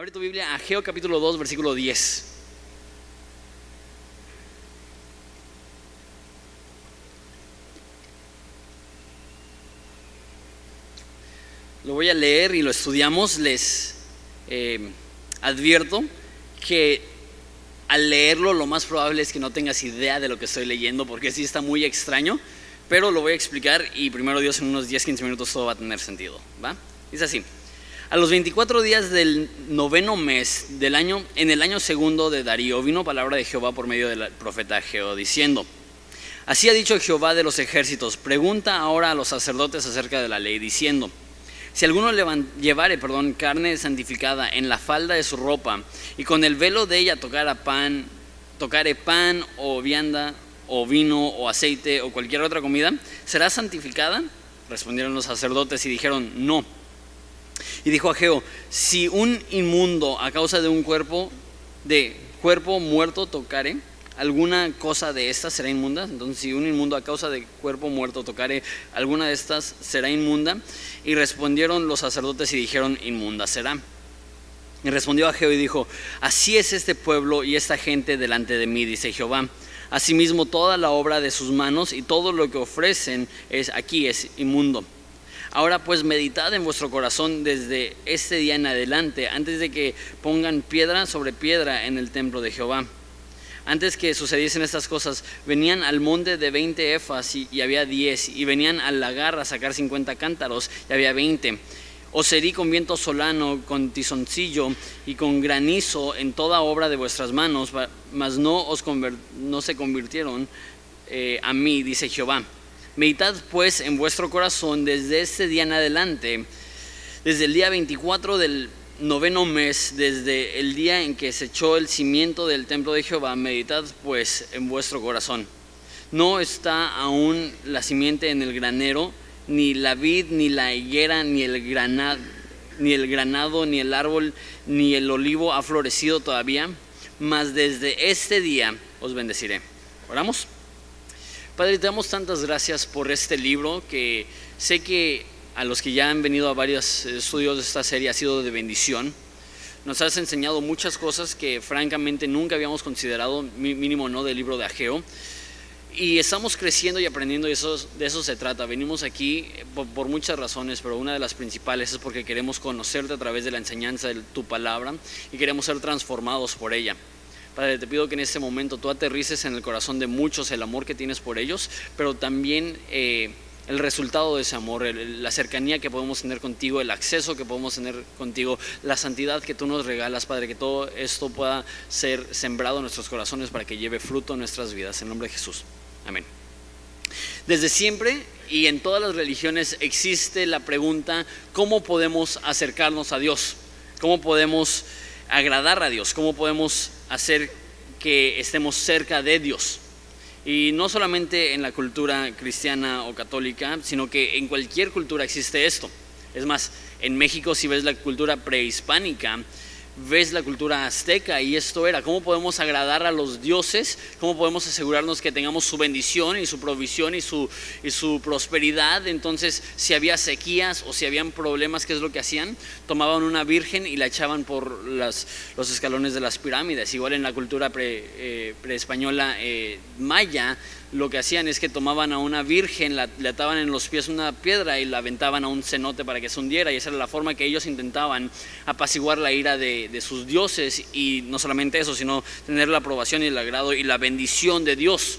Abre tu Biblia a Ageo capítulo 2, versículo 10. Lo voy a leer y lo estudiamos. Les eh, advierto que al leerlo lo más probable es que no tengas idea de lo que estoy leyendo porque sí está muy extraño, pero lo voy a explicar y primero Dios en unos 10-15 minutos todo va a tener sentido. ¿va? Dice así. A los 24 días del noveno mes del año, en el año segundo de Darío, vino palabra de Jehová por medio del profeta Geo, diciendo, Así ha dicho Jehová de los ejércitos, pregunta ahora a los sacerdotes acerca de la ley, diciendo, si alguno llevare perdón, carne santificada en la falda de su ropa y con el velo de ella tocara pan, tocare pan o vianda o vino o aceite o cualquier otra comida, ¿será santificada? Respondieron los sacerdotes y dijeron, no. Y dijo a Geo, si un inmundo a causa de un cuerpo, de cuerpo muerto tocare, alguna cosa de estas será inmunda. Entonces, si un inmundo a causa de cuerpo muerto tocare, alguna de estas será inmunda. Y respondieron los sacerdotes y dijeron, inmunda será. Y respondió a Geo y dijo, así es este pueblo y esta gente delante de mí, dice Jehová. Asimismo, toda la obra de sus manos y todo lo que ofrecen es aquí es inmundo. Ahora pues meditad en vuestro corazón desde este día en adelante, antes de que pongan piedra sobre piedra en el templo de Jehová. Antes que sucediesen estas cosas, venían al monte de 20 efas y, había 10, y venían al lagar a sacar 50 cántaros y había 20. Os herí con viento solano, con tizoncillo y con granizo en toda obra de vuestras manos, mas no, os no se convirtieron eh, a mí, dice Jehová. Meditad pues en vuestro corazón desde este día en adelante, desde el día 24 del noveno mes, desde el día en que se echó el cimiento del templo de Jehová, meditad pues en vuestro corazón. No está aún la simiente en el granero, ni la vid, ni la higuera, ni el granado, ni el granado, ni el árbol, ni el olivo ha florecido todavía, mas desde este día os bendeciré. Oramos. Padre, te damos tantas gracias por este libro que sé que a los que ya han venido a varios estudios de esta serie ha sido de bendición. Nos has enseñado muchas cosas que francamente nunca habíamos considerado, mínimo no del libro de Ageo. Y estamos creciendo y aprendiendo y eso, de eso se trata. Venimos aquí por, por, muchas razones, pero una de las principales es porque queremos conocerte a través de la enseñanza de tu palabra y queremos ser transformados por ella. Padre, te pido que en este momento tú aterrices en el corazón de muchos el amor que tienes por ellos, pero también eh, el resultado de ese amor, la cercanía que podemos tener contigo, el acceso que podemos tener contigo, la santidad que tú nos regalas, Padre, que todo esto pueda ser sembrado en nuestros corazones para que lleve fruto en nuestras vidas. En nombre de Jesús. Amén. Desde siempre y en todas las religiones existe la pregunta, ¿cómo podemos acercarnos a Dios? ¿Cómo podemos agradar a Dios? ¿Cómo podemos hacer que estemos cerca de Dios? Y no solamente en la cultura cristiana o católica, sino que en cualquier cultura existe esto. Es más, en México si ves la cultura prehispánica, ves la cultura azteca y esto era, cómo podemos agradar a los dioses, cómo podemos asegurarnos que tengamos su bendición y su provisión y su, y su prosperidad. Entonces, si había sequías o si habían problemas, ¿qué es lo que hacían? Tomaban una virgen y la echaban por las, los escalones de las pirámides. Igual en la cultura pre, eh, preespañola eh, maya, lo que hacían es que tomaban a una virgen, la, le ataban en los pies una piedra y la aventaban a un cenote para que se hundiera. Y esa era la forma que ellos intentaban apaciguar la ira de, de sus dioses. Y no solamente eso, sino tener la aprobación y el agrado y la bendición de Dios.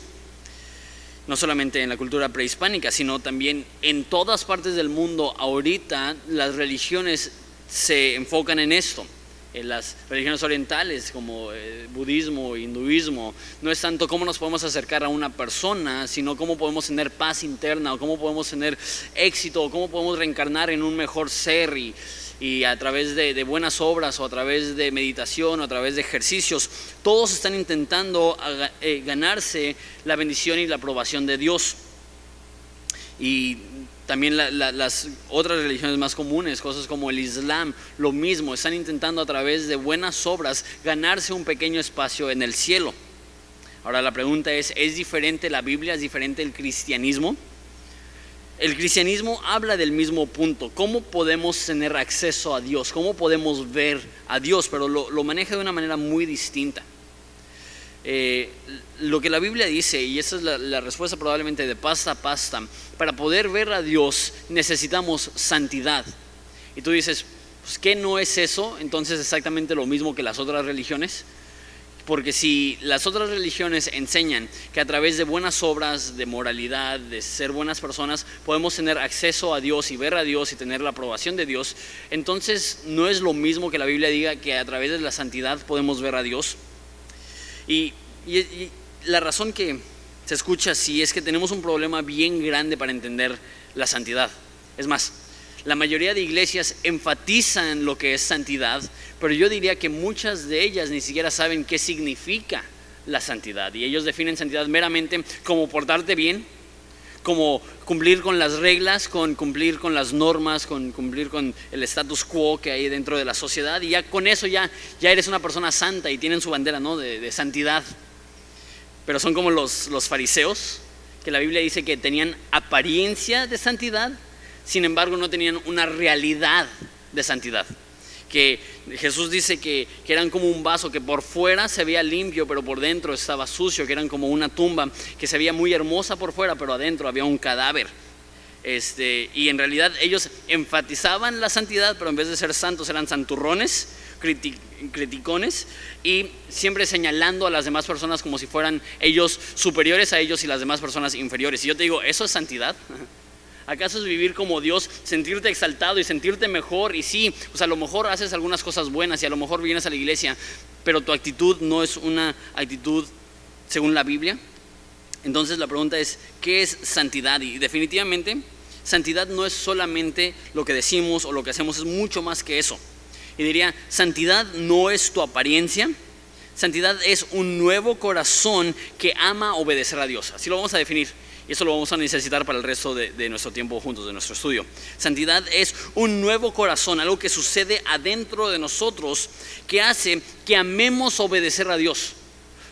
No solamente en la cultura prehispánica, sino también en todas partes del mundo. Ahorita las religiones se enfocan en esto en las religiones orientales como el budismo, hinduismo, no es tanto cómo nos podemos acercar a una persona, sino cómo podemos tener paz interna o cómo podemos tener éxito o cómo podemos reencarnar en un mejor ser y, y a través de, de, buenas obras o a través de meditación o a través de ejercicios, todos están intentando eh, ganarse la bendición y la aprobación de Dios. Y también las otras religiones más comunes, cosas como el Islam, lo mismo, están intentando a través de buenas obras ganarse un pequeño espacio en el cielo. Ahora la pregunta es, ¿es diferente la Biblia? ¿Es diferente el cristianismo? el cristianismo habla del mismo punto, cómo podemos tener acceso a Dios, cómo podemos ver a Dios, pero lo, maneja de una manera muy distinta. Eh, lo que la Biblia dice, y esa es la, respuesta probablemente de pasta a pasta, para poder ver a Dios necesitamos santidad. Y tú dices, pues, ¿qué no es eso? Entonces exactamente lo mismo que las otras religiones. Porque si las otras religiones enseñan que a través de buenas obras, de moralidad, de ser buenas personas, podemos tener acceso a Dios y ver a Dios y tener la aprobación de Dios, entonces no es lo mismo que la Biblia diga que a través de la santidad podemos ver a Dios. Y, la razón que se escucha así es que tenemos un problema bien grande para entender la santidad. Es más, la mayoría de iglesias enfatizan lo que es santidad, pero yo diría que muchas de ellas ni siquiera saben qué significa la santidad. Y ellos definen santidad meramente como portarte bien, como cumplir con las reglas, con cumplir con las normas, con cumplir con el status quo que hay dentro de la sociedad. Y ya con eso ya, ya eres una persona santa y tienen su bandera ¿no? de, santidad. Pero son como los, los fariseos, que la Biblia dice que tenían apariencia de santidad, sin embargo no tenían una realidad de santidad. Que Jesús dice que, eran como un vaso que por fuera se veía limpio, pero por dentro estaba sucio, que eran como una tumba que se veía muy hermosa por fuera, pero adentro había un cadáver. Este, y en realidad ellos enfatizaban la santidad, pero en vez de ser santos eran santurrones, criticones, y siempre señalando a las demás personas como si fueran ellos superiores a ellos y las demás personas inferiores. Y yo te digo, ¿eso es santidad? ¿Acaso es vivir como Dios, sentirte exaltado y sentirte mejor? Y sí, pues a lo mejor haces algunas cosas buenas y a lo mejor vienes a la iglesia, pero tu actitud no es una actitud según la Biblia. Entonces la pregunta es, ¿qué es santidad? Y definitivamente, santidad no es solamente lo que decimos o lo que hacemos, es mucho más que eso. Y diría, santidad no es tu apariencia, santidad es un nuevo corazón que ama obedecer a Dios. Así lo vamos a definir. Y eso lo vamos a necesitar para el resto de, nuestro tiempo juntos, de nuestro estudio. Santidad es un nuevo corazón, algo que sucede adentro de nosotros que hace que amemos obedecer a Dios.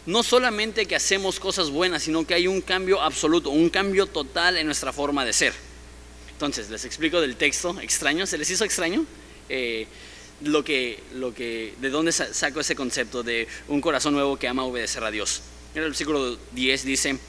No solamente que hacemos cosas buenas, sino que hay un cambio absoluto, un cambio total en nuestra forma de ser. Entonces, les explico del texto extraño. ¿Se les hizo extraño? Eh, lo que, lo que, ¿De dónde saco ese concepto de un corazón nuevo que ama obedecer a Dios? En el versículo 10 dice,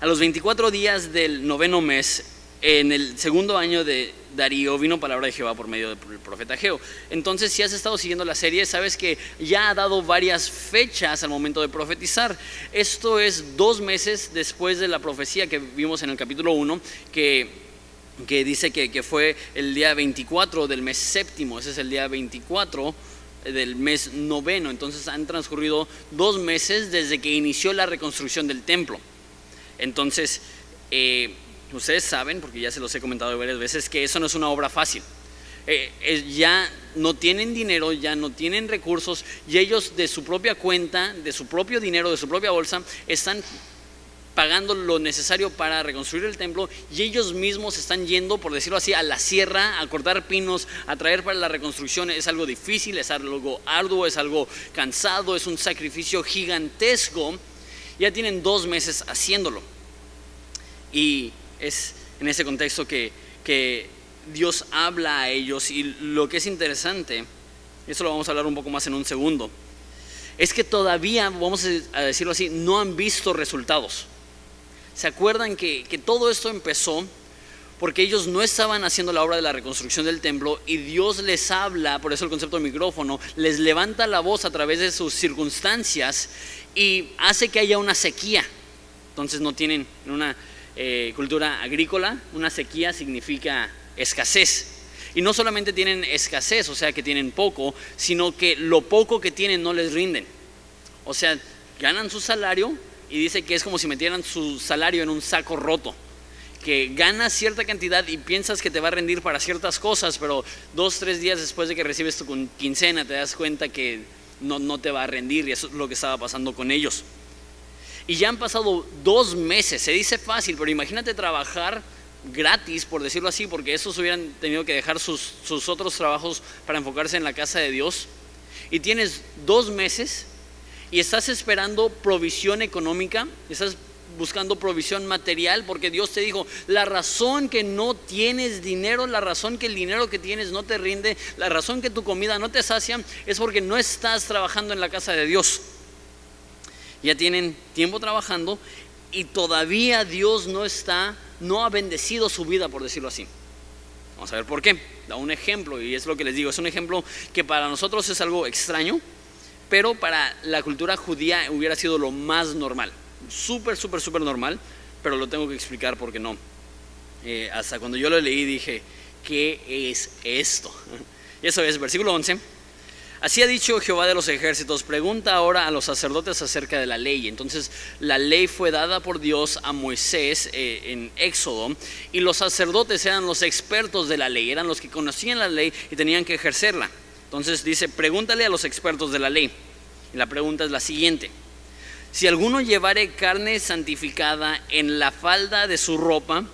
a los 24 días del noveno mes, en el segundo año de Darío, vino palabra de Jehová por medio del profeta Geo. Entonces, si has estado siguiendo la serie, sabes que ya ha dado varias fechas al momento de profetizar. Esto es dos meses después de la profecía que vimos en el capítulo 1, que, que dice que, que fue el día 24 del mes séptimo. Ese es el día 24 del mes noveno. Entonces han transcurrido dos meses desde que inició la reconstrucción del templo. Entonces, eh, ustedes saben, porque ya se los he comentado varias veces, que eso no es una obra fácil. Eh, ya no tienen dinero, ya no tienen recursos y ellos de su propia cuenta, de su propio dinero, de su propia bolsa, están pagando lo necesario para reconstruir el templo y ellos mismos están yendo, por decirlo así, a la sierra, a cortar pinos, a traer para la reconstrucción. Es algo difícil, es algo arduo, es algo cansado, es un sacrificio gigantesco ya tienen dos meses haciéndolo. Y es en ese contexto que, Dios habla a ellos y lo que es interesante, eso lo vamos a hablar un poco más en un segundo, es que todavía, vamos a decirlo así, no han visto resultados. ¿Se acuerdan que, que todo esto empezó porque ellos no estaban haciendo la obra de la reconstrucción del templo y Dios les habla, por eso el concepto del micrófono, les levanta la voz a través de sus circunstancias y hace que haya una sequía. Entonces no tienen una eh, cultura agrícola, una sequía significa escasez. Y no solamente tienen escasez, o sea que tienen poco, sino que lo poco que tienen no les rinden. O sea, ganan su salario y dice que es como si metieran su salario en un saco roto que ganas cierta cantidad y piensas que te va a rendir para ciertas cosas, pero dos, tres días después de que recibes tu quincena te das cuenta que no, no te va a rendir y eso es lo que estaba pasando con ellos. Y ya han pasado dos meses, se dice fácil, pero imagínate trabajar gratis, por decirlo así, porque esos hubieran tenido que dejar sus, sus otros trabajos para enfocarse en la casa de Dios. Y tienes dos meses y estás esperando provisión económica, estás buscando provisión material, porque Dios te dijo, la razón que no tienes dinero, la razón que el dinero que tienes no te rinde, la razón que tu comida no te sacia, es porque no estás trabajando en la casa de Dios. Ya tienen tiempo trabajando y todavía Dios no está, no ha bendecido su vida, por decirlo así. Vamos a ver por qué. Da un ejemplo, y es lo que les digo, es un ejemplo que para nosotros es algo extraño, pero para la cultura judía hubiera sido lo más normal. Súper, súper, súper normal, pero lo tengo que explicar porque no. Eh, hasta cuando yo lo leí dije, ¿qué es esto? Y eso es, versículo 11. Así ha dicho Jehová de los ejércitos, pregunta ahora a los sacerdotes acerca de la ley. Entonces la ley fue dada por Dios a Moisés eh, en Éxodo y los sacerdotes eran los expertos de la ley, eran los que conocían la ley y tenían que ejercerla. Entonces dice, pregúntale a los expertos de la ley. Y la pregunta es la siguiente. Si alguno llevare carne santificada en la falda de su ropa,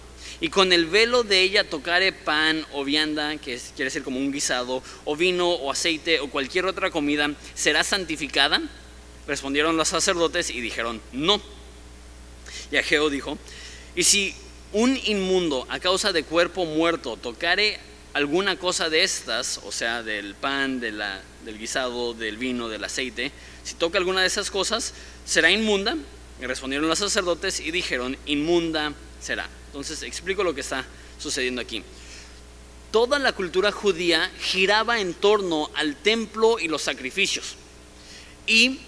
y con el velo de ella tocare pan o vianda, que quiere decir como un guisado, o vino o aceite o cualquier otra comida, ¿será santificada? Respondieron los sacerdotes y dijeron, no. Y Ageo dijo, y si un inmundo a causa de cuerpo muerto tocare alguna cosa de estas, o sea, del pan, de la, del guisado, del vino, del aceite, si toca alguna de esas cosas, será inmunda. Y respondieron los sacerdotes y dijeron, inmunda será. Entonces explico lo que está sucediendo aquí. Toda la cultura judía giraba en torno al templo y los sacrificios. Y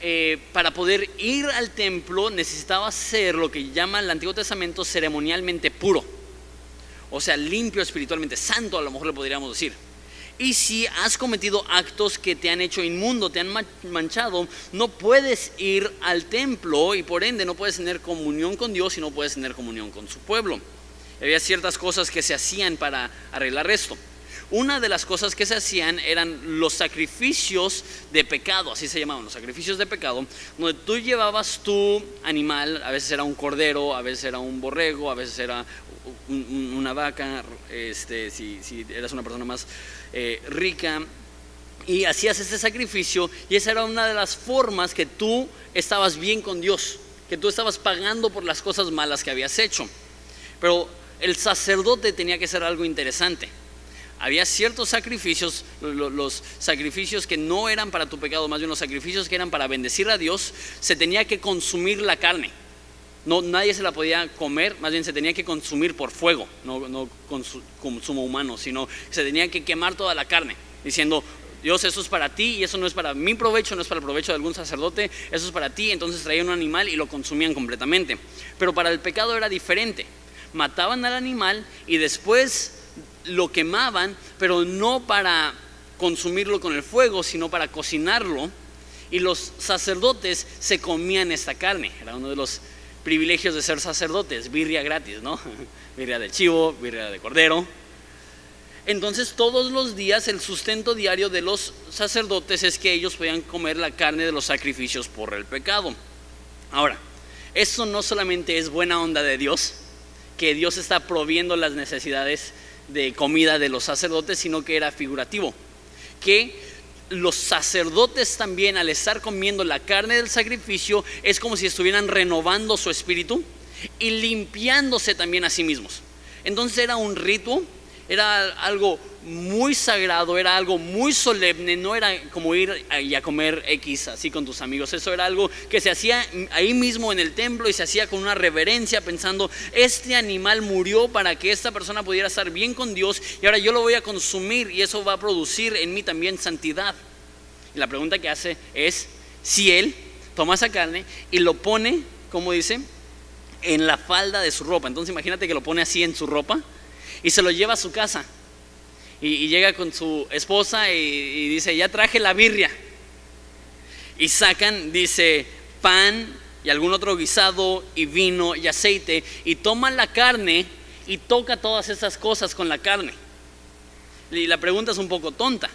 eh, para poder ir al templo necesitaba ser lo que llama el Antiguo Testamento ceremonialmente puro. O sea, limpio espiritualmente, santo a lo mejor le podríamos decir. Y si has cometido actos que te han hecho inmundo, te han manchado, no puedes ir al templo y por ende no puedes tener comunión con Dios y no puedes tener comunión con su pueblo. Había ciertas cosas que se hacían para arreglar esto. Una de las cosas que se hacían eran los sacrificios de pecado, así se llamaban, los sacrificios de pecado, donde tú llevabas tu animal, a veces era un cordero, a veces era un borrego, a veces era una vaca, este, si, eras una persona más eh, rica, y hacías este sacrificio, y esa era una de las formas que tú estabas bien con Dios, que tú estabas pagando por las cosas malas que habías hecho. Pero el sacerdote tenía que ser algo interesante. Había ciertos sacrificios, los sacrificios que no eran para tu pecado, más bien los sacrificios que eran para bendecir a Dios, se tenía que consumir la carne. No, nadie se la podía comer, más bien se tenía que consumir por fuego, no, no con consumo humano, sino se tenía que quemar toda la carne, diciendo, Dios, eso es para ti y eso no es para mi provecho, no es para el provecho de algún sacerdote, eso es para ti. Entonces traían un animal y lo consumían completamente. Pero para el pecado era diferente. Mataban al animal y después lo quemaban, pero no para consumirlo con el fuego, sino para cocinarlo. Y los sacerdotes se comían esta carne. Era uno de los privilegios de ser sacerdotes, birria gratis, ¿no? birria de chivo, birria de cordero. Entonces todos los días el sustento diario de los sacerdotes es que ellos podían comer la carne de los sacrificios por el pecado. Ahora, eso no solamente es buena onda de Dios, que Dios está proviendo las necesidades de comida de los sacerdotes, sino que era figurativo. Que los sacerdotes también al estar comiendo la carne del sacrificio es como si estuvieran renovando su espíritu y limpiándose también a sí mismos. Entonces era un rito, era algo muy sagrado, era algo muy solemne, no era como ir a comer X así con tus amigos, eso era algo que se hacía ahí mismo en el templo y se hacía con una reverencia pensando, este animal murió para que esta persona pudiera estar bien con Dios y ahora yo lo voy a consumir y eso va a producir en mí también santidad. Y la pregunta que hace es si él toma esa carne y lo pone, como dice, en la falda de su ropa. Entonces imagínate que lo pone así en su ropa y se lo lleva a su casa y, llega con su esposa y, dice, ya traje la birria. Y sacan, dice, pan y algún otro guisado y vino y aceite y toman la carne y toca todas esas cosas con la carne. Y la pregunta es un poco tonta.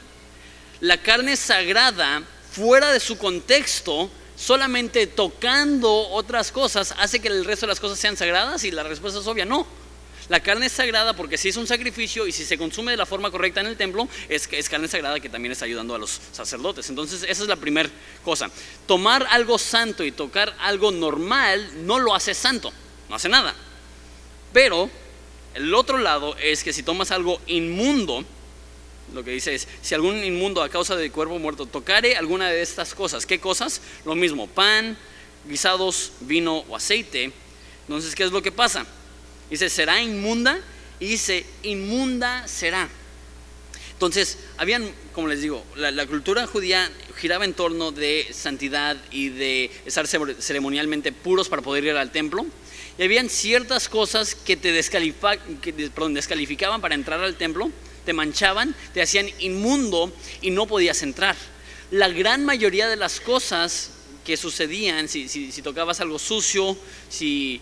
La carne sagrada, fuera de su contexto, solamente tocando otras cosas, hace que el resto de las cosas sean sagradas y la respuesta es obvia, no. La carne es sagrada porque si es un sacrificio y si se consume de la forma correcta en el templo, es, es carne sagrada que también está ayudando a los sacerdotes. Entonces, esa es la primera cosa. Tomar algo santo y tocar algo normal no lo hace santo, no hace nada. Pero el otro lado es que si tomas algo inmundo, lo que dice es, si algún inmundo a causa de cuerpo muerto tocare alguna de estas cosas, ¿qué cosas? Lo mismo, pan, guisados, vino o aceite. Entonces, ¿qué es lo que pasa? Dice, será inmunda y dice, inmunda será. Entonces, habían, como les digo, la, cultura judía giraba en torno de santidad y de estar ceremonialmente puros para poder ir al templo. Y habían ciertas cosas que te descalificaban para entrar al templo, te manchaban, te hacían inmundo y no podías entrar. La gran mayoría de las cosas que sucedían, si, si tocabas algo sucio, si,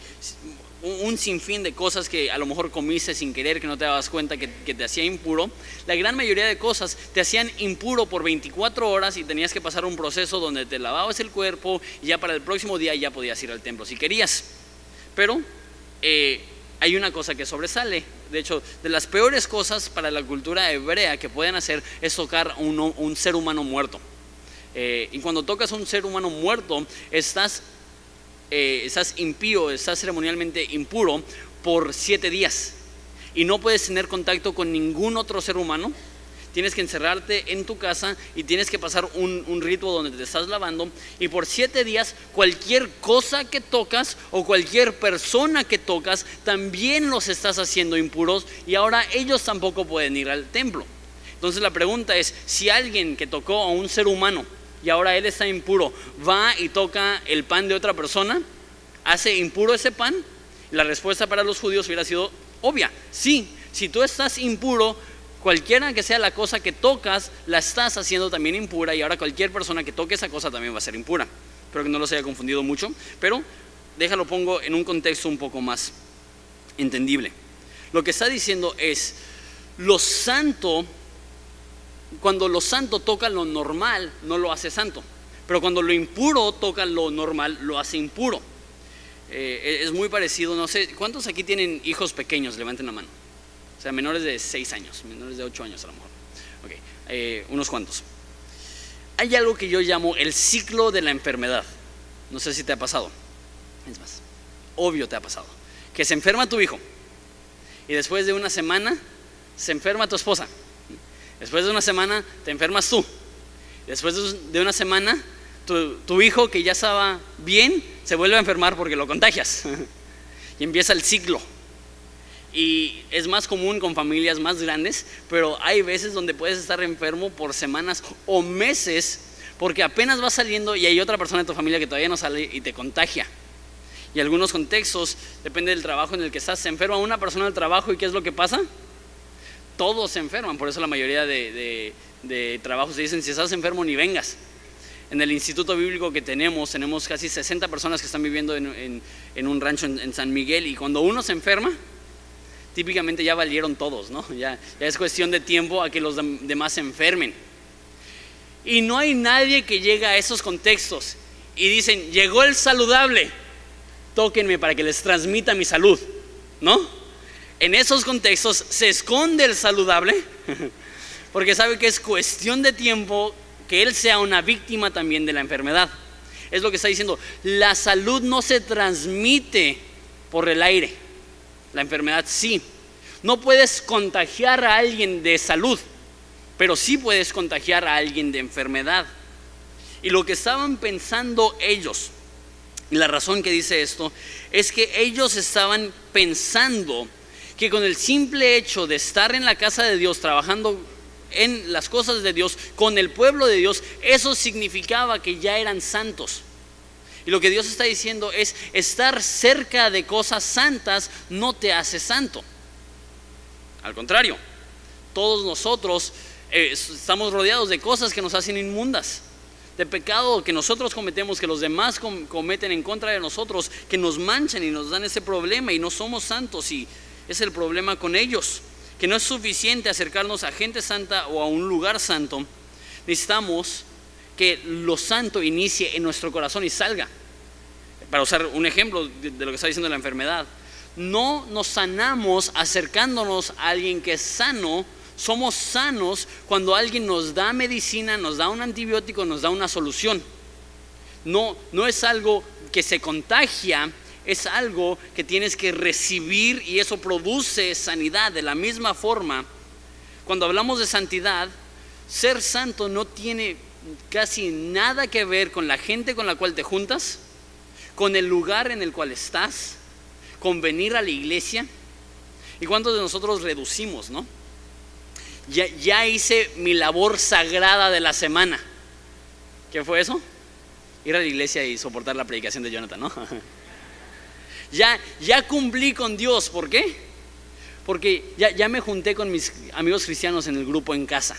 un sinfín de cosas que a lo mejor comiste sin querer, que no te dabas cuenta que, te hacía impuro. La gran mayoría de cosas te hacían impuro por 24 horas y tenías que pasar un proceso donde te lavabas el cuerpo y ya para el próximo día ya podías ir al templo si querías. Pero eh, hay una cosa que sobresale. De hecho, de las peores cosas para la cultura hebrea que pueden hacer es tocar un, un ser humano muerto. Eh, y cuando tocas a un ser humano muerto, estás eh, estás impío, estás ceremonialmente impuro por siete días y no puedes tener contacto con ningún otro ser humano. Tienes que encerrarte en tu casa y tienes que pasar un, un rito donde te estás lavando. Y por siete días, cualquier cosa que tocas o cualquier persona que tocas, también los estás haciendo impuros y ahora ellos tampoco pueden ir al templo. Entonces la pregunta es, si alguien que tocó a un ser humano y ahora él está impuro, va y toca el pan de otra persona, hace impuro ese pan, la respuesta para los judíos hubiera sido obvia, sí, si tú estás impuro, cualquiera que sea la cosa que tocas, la estás haciendo también impura y ahora cualquier persona que toque esa cosa también va a ser impura. Espero que no los haya confundido mucho, pero déjalo pongo en un contexto un poco más entendible. Lo que está diciendo es, lo santo cuando lo santo toca lo normal, no lo hace santo. Pero cuando lo impuro toca lo normal, lo hace impuro. Eh, es muy parecido, no sé, ¿cuántos aquí tienen hijos pequeños? Levanten la mano. O sea, menores de 6 años, menores de 8 años a lo mejor. Ok, eh, unos cuantos. Hay algo que yo llamo el ciclo de la enfermedad. No sé si te ha pasado. Es más, obvio te ha pasado. Que se enferma tu hijo y después de una semana se enferma tu esposa Después de una semana te enfermas tú. Después de una semana tu, hijo que ya estaba bien se vuelve a enfermar porque lo contagias. y empieza el ciclo. Y es más común con familias más grandes, pero hay veces donde puedes estar enfermo por semanas o meses porque apenas vas saliendo y hay otra persona de tu familia que todavía no sale y te contagia. Y algunos contextos, depende del trabajo en el que estás, se enferma una persona del trabajo y ¿qué es lo que pasa? Todos se enferman, por eso la mayoría de, trabajos se dicen, si estás enfermo ni vengas. En el instituto bíblico que tenemos, tenemos casi 60 personas que están viviendo en, un rancho en, San Miguel y cuando uno se enferma, típicamente ya valieron todos, ¿no? Ya, ya es cuestión de tiempo a que los demás se enfermen. Y no hay nadie que llegue a esos contextos y dicen, llegó el saludable, tóquenme para que les transmita mi salud, ¿no? En esos contextos se esconde el saludable, porque sabe que es cuestión de tiempo que él sea una víctima también de la enfermedad. Es lo que está diciendo, la salud no se transmite por el aire, la enfermedad sí. No puedes contagiar a alguien de salud, pero sí puedes contagiar a alguien de enfermedad. Y lo que estaban pensando ellos, y la razón que dice esto, es que ellos estaban pensando que con el simple hecho de estar en la casa de Dios, trabajando en las cosas de Dios, con el pueblo de Dios, eso significaba que ya eran santos. Y lo que Dios está diciendo es, estar cerca de cosas santas no te hace santo. Al contrario, todos nosotros eh, estamos rodeados de cosas que nos hacen inmundas, de pecado que nosotros cometemos, que los demás cometen en contra de nosotros, que nos manchan y nos dan ese problema y no somos santos y es el problema con ellos, que no es suficiente acercarnos a gente santa o a un lugar santo. Necesitamos que lo santo inicie en nuestro corazón y salga. Para usar un ejemplo de lo que está diciendo la enfermedad, no nos sanamos acercándonos a alguien que es sano, somos sanos cuando alguien nos da medicina, nos da un antibiótico, nos da una solución. No, no es algo que se contagia, es algo que tienes que recibir y eso produce sanidad. De la misma forma, cuando hablamos de santidad, ser santo no tiene casi nada que ver con la gente con la cual te juntas, con el lugar en el cual estás, con venir a la iglesia. ¿Y cuántos de nosotros reducimos, no? Ya, hice mi labor sagrada de la semana. ¿Qué fue eso? Ir a la iglesia y soportar la predicación de Jonathan, ¿no? ya, cumplí con Dios, ¿por qué? Porque ya, ya me junté con mis amigos cristianos en el grupo en casa.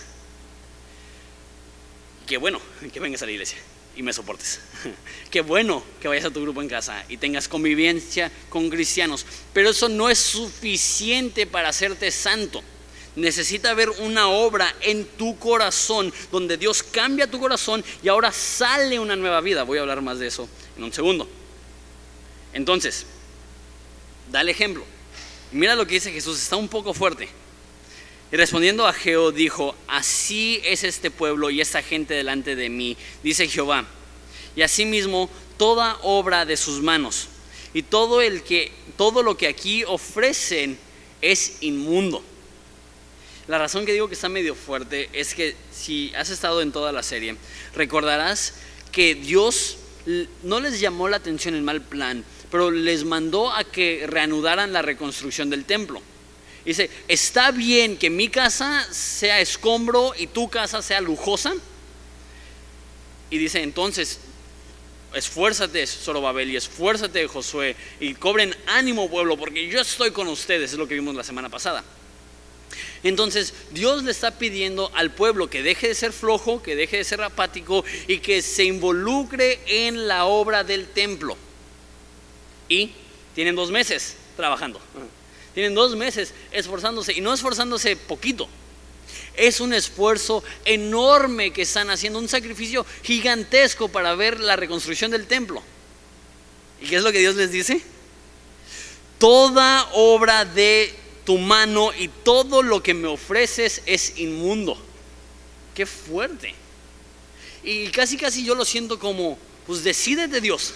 Qué bueno que vengas a la iglesia y me soportes. Qué bueno que vayas a tu grupo en casa y tengas convivencia con cristianos. Pero eso no es suficiente para hacerte santo. Necesita haber una obra en tu corazón donde Dios cambia tu corazón y ahora sale una nueva vida. Voy a hablar más de eso en un segundo. Entonces, dale ejemplo. Mira lo que dice Jesús, está un poco fuerte. Y respondiendo a Jehová dijo, así es este pueblo y esta gente delante de mí, dice Jehová. Y asimismo toda obra de sus manos y todo el que todo lo que aquí ofrecen es inmundo. La razón que digo que está medio fuerte es que si has estado en toda la serie, recordarás que Dios no les llamó la atención el mal plan, pero les mandó a que reanudaran la reconstrucción del templo. Dice, ¿está bien que mi casa sea escombro y tu casa sea lujosa? Y dice, entonces, esfuérzate, Zorobabel, y esfuérzate, Josué, y cobren ánimo, pueblo, porque yo estoy con ustedes, es lo que vimos la semana pasada. Entonces Dios le está pidiendo al pueblo que deje de ser flojo, que deje de ser apático y que se involucre en la obra del templo. Y tienen dos meses trabajando. Tienen dos meses esforzándose y no esforzándose poquito. Es un esfuerzo enorme que están haciendo, un sacrificio gigantesco para ver la reconstrucción del templo. ¿Y qué es lo que Dios les dice? Toda obra de tu mano y todo lo que me ofreces es inmundo. Qué fuerte. Y casi casi yo lo siento como, pues decídete Dios.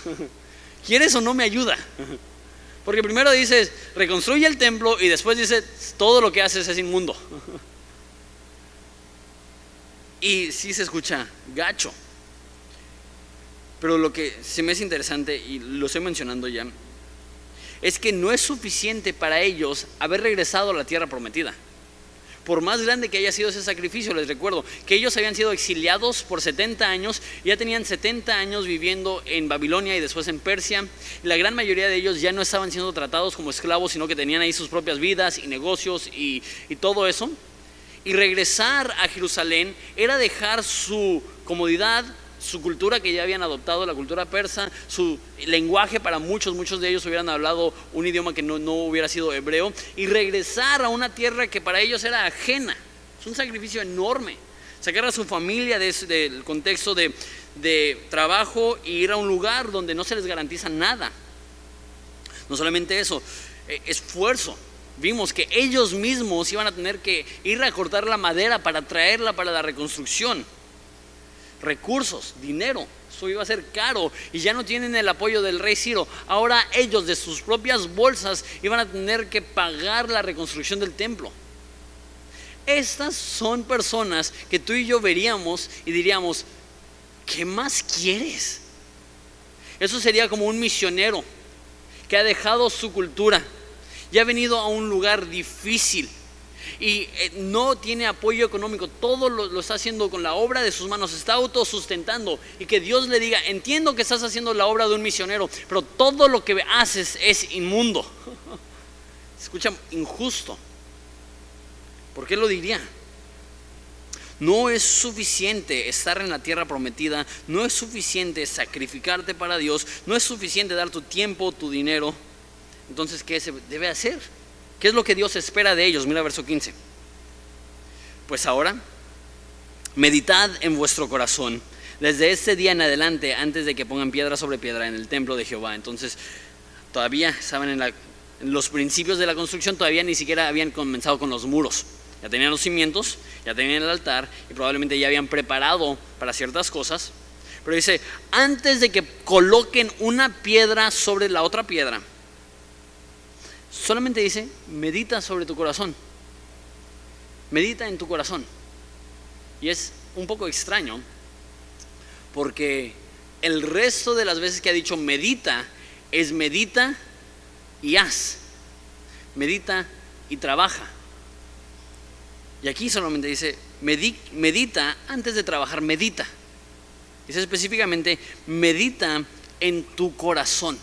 ¿Quieres o no me ayuda? Porque primero dices, reconstruye el templo y después dice, todo lo que haces es inmundo. Y sí se escucha gacho. Pero lo que se me es interesante, y lo estoy mencionando ya, es que no es suficiente para ellos haber regresado a la tierra prometida por más grande que haya sido ese sacrificio, les recuerdo que ellos habían sido exiliados por 70 años, ya tenían 70 años viviendo en Babilonia y después en Persia, la gran mayoría de ellos ya no estaban siendo tratados como esclavos, sino que tenían ahí sus propias vidas y negocios y, y todo eso. Y regresar a Jerusalén era dejar su comodidad, su cultura que ya habían adoptado, la cultura persa, su lenguaje para muchos, muchos de ellos hubieran hablado un idioma que no, hubiera sido hebreo, y regresar a una tierra que para ellos era ajena. Es un sacrificio enorme. Sacar a su familia del contexto de, de trabajo e ir a un lugar donde no se les garantiza nada. No solamente eso, e, esfuerzo. Vimos que ellos mismos iban a tener que ir a cortar la madera para traerla para la reconstrucción recursos, dinero. Eso iba a ser caro y ya no tienen el apoyo del rey Ciro. Ahora ellos de sus propias bolsas iban a tener que pagar la reconstrucción del templo. Estas son personas que tú y yo veríamos y diríamos, ¿qué más quieres? Eso sería como un misionero que ha dejado su cultura y ha venido a un lugar difícil y eh, no tiene apoyo económico, todo lo, está haciendo con la obra de sus manos, está autosustentando y que Dios le diga, entiendo que estás haciendo la obra de un misionero, pero todo lo que haces es inmundo. escucha injusto. ¿Por qué lo diría? No es suficiente estar en la tierra prometida, no es suficiente sacrificarte para Dios, no es suficiente dar tu tiempo, tu dinero. Entonces, ¿qué se debe hacer? ¿Qué es lo que Dios espera de ellos? Mira verso 15. Pues ahora, meditad en vuestro corazón desde este día en adelante, antes de que pongan piedra sobre piedra en el templo de Jehová. Entonces, todavía estaban en la los principios de la construcción todavía ni siquiera habían comenzado con los muros. Ya tenían los cimientos, ya tenían el altar y probablemente ya habían preparado para ciertas cosas. Pero dice, antes de que coloquen una piedra sobre la otra piedra, solamente dice, medita sobre tu corazón. Medita en tu corazón. Y es un poco extraño porque el resto de las veces que ha dicho medita es medita y haz. Medita y trabaja. Y aquí solamente dice, medita antes de trabajar, medita. Dice específicamente, medita en tu corazón.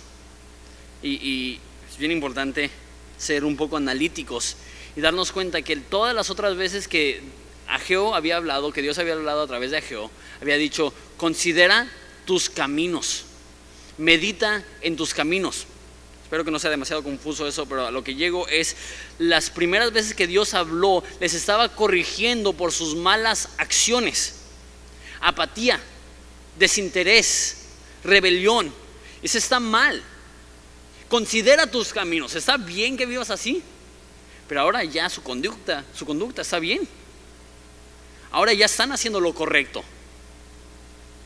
Y, es bien importante ser un poco analíticos y darnos cuenta que todas las otras veces que Ageo había hablado, que Dios había hablado a través de Ageo, había dicho, considera tus caminos, medita en tus caminos. Espero que no sea demasiado confuso eso, pero a lo que llego es, las primeras veces que Dios habló, les estaba corrigiendo por sus malas acciones. Apatía, desinterés, rebelión. Eso está mal. Considera tus caminos. ¿Está bien que vivas así? Pero ahora ya su conducta, su conducta está bien. Ahora ya están haciendo lo correcto.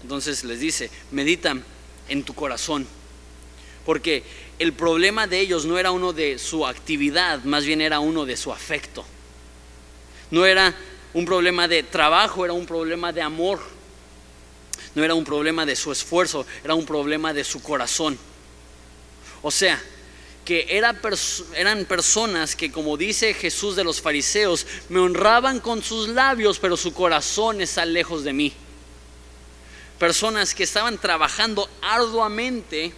Entonces les dice, medita en tu corazón. Porque el problema de ellos no era uno de su actividad, más bien era uno de su afecto. No era un problema de trabajo, era un problema de amor. No era un problema de su esfuerzo, era un problema de su corazón. O sea, que eran personas que, como dice Jesús de los fariseos, me honraban con sus labios, pero su corazón está lejos de mí. Personas que estaban trabajando arduamente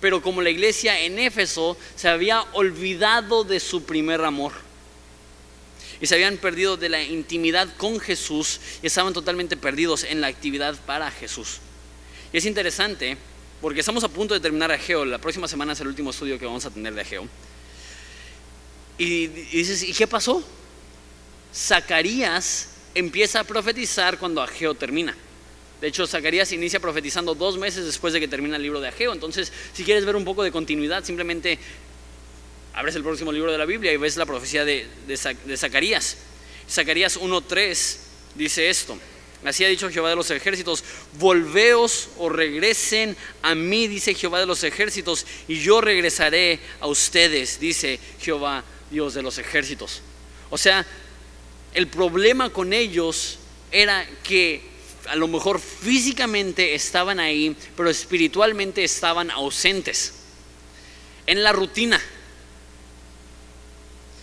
pero como la iglesia en Éfeso se había olvidado de su primer amor y se habían perdido de la intimidad con Jesús y estaban totalmente perdidos en la actividad para Jesús. Y es interesante porque estamos a punto de terminar Ageo, la próxima semana es el último estudio que vamos a tener de Ageo. Y, dices, ¿y qué pasó? Zacarías empieza a profetizar cuando Ageo termina. De hecho, Zacarías inicia profetizando dos meses después de que termina el libro de Ageo. Entonces, si quieres ver un poco de continuidad, simplemente abres el próximo libro de la Biblia y ves la profecía de, de, Zacarías. Zacarías 1.3 dice esto. Así ha dicho Jehová de los ejércitos, volveos o regresen a mí, dice Jehová de los ejércitos, y yo regresaré a ustedes, dice Jehová Dios de los ejércitos. O sea, el problema con ellos era que a lo mejor físicamente estaban ahí, pero espiritualmente estaban ausentes. En la rutina.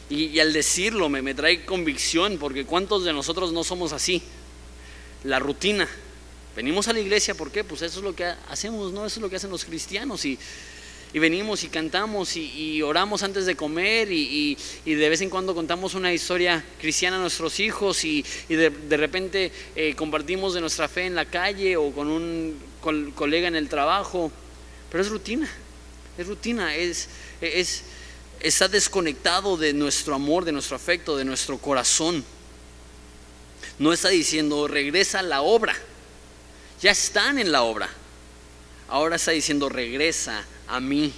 Y, al decirlo me, me trae convicción, porque ¿cuántos de nosotros no somos así? La rutina. Venimos a la iglesia, ¿por qué? Pues eso es lo que hacemos, ¿no? Eso es lo que hacen los cristianos. Y, y venimos y cantamos y, oramos antes de comer y, de vez en cuando contamos una historia cristiana a nuestros hijos y, de, repente eh, compartimos de nuestra fe en la calle o con un colega en el trabajo, pero es rutina, es rutina, es, es, está desconectado de nuestro amor, de nuestro afecto, de nuestro corazón. No está diciendo regresa a la obra, ya están en la obra. Ahora está diciendo regresa a mí.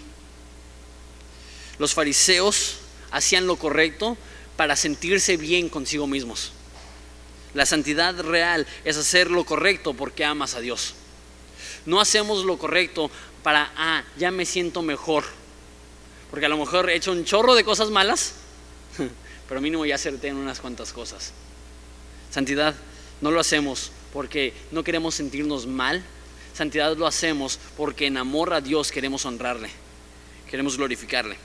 Los fariseos hacían lo correcto para sentirse bien consigo mismos. La santidad real es hacer lo correcto porque amas a Dios. No hacemos lo correcto para, ah, ya me siento mejor. Porque a lo mejor he hecho un chorro de cosas malas, pero mínimo ya acerté en unas cuantas cosas. Santidad no lo hacemos porque no queremos sentirnos mal, Santidad lo hacemos porque en amor a Dios queremos honrarle, queremos glorificarle.